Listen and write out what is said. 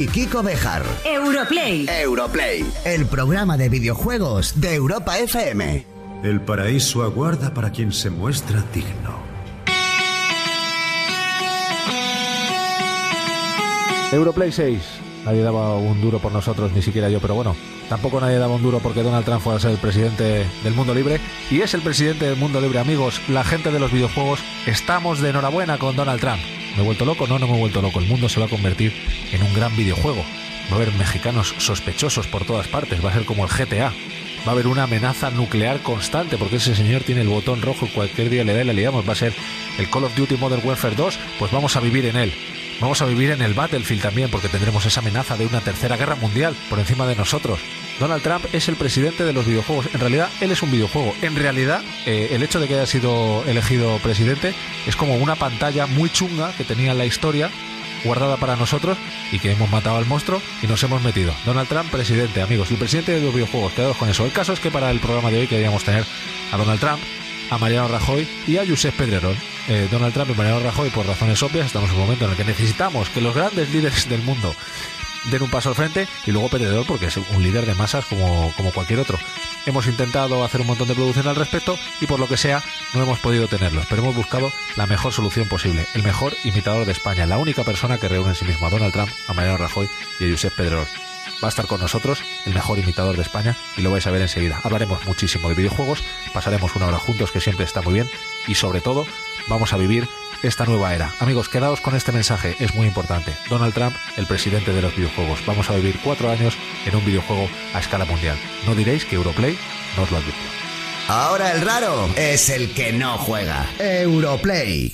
y Kiko Bejar. Europlay. Europlay, el programa de videojuegos de Europa FM. El paraíso aguarda para quien se muestra digno. Europlay 6. Nadie daba un duro por nosotros, ni siquiera yo, pero bueno, tampoco nadie daba un duro porque Donald Trump fuera a ser el presidente del mundo libre. Y es el presidente del mundo libre, amigos, la gente de los videojuegos. Estamos de enhorabuena con Donald Trump. ¿Me he vuelto loco? No, no me he vuelto loco. El mundo se va a convertir en un gran videojuego. Va a haber mexicanos sospechosos por todas partes. Va a ser como el GTA. Va a haber una amenaza nuclear constante porque ese señor tiene el botón rojo y cualquier día le da y le liamos. Va a ser el Call of Duty Modern Warfare 2. Pues vamos a vivir en él. Vamos a vivir en el Battlefield también porque tendremos esa amenaza de una tercera guerra mundial por encima de nosotros. Donald Trump es el presidente de los videojuegos. En realidad, él es un videojuego. En realidad, eh, el hecho de que haya sido elegido presidente es como una pantalla muy chunga que tenía en la historia guardada para nosotros y que hemos matado al monstruo y nos hemos metido. Donald Trump, presidente, amigos, el presidente de los videojuegos. Quedados con eso. El caso es que para el programa de hoy queríamos tener a Donald Trump, a Mariano Rajoy y a Josep Pedrerol. Eh, Donald Trump y Mariano Rajoy, por razones obvias, estamos en un momento en el que necesitamos que los grandes líderes del mundo den un paso al frente y luego Pedrerol porque es un líder de masas como, como cualquier otro. Hemos intentado hacer un montón de producción al respecto y por lo que sea no hemos podido tenerlos, pero hemos buscado la mejor solución posible, el mejor imitador de España, la única persona que reúne en sí mismo a Donald Trump, a Mariano Rajoy y a Josep Pedrerol. Va a estar con nosotros el mejor imitador de España y lo vais a ver enseguida. Hablaremos muchísimo de videojuegos, pasaremos una hora juntos que siempre está muy bien y sobre todo vamos a vivir esta nueva era. Amigos, quedaos con este mensaje, es muy importante. Donald Trump, el presidente de los videojuegos. Vamos a vivir cuatro años en un videojuego a escala mundial. No diréis que Europlay no os lo advirtió. Ahora el raro es el que no juega. Europlay.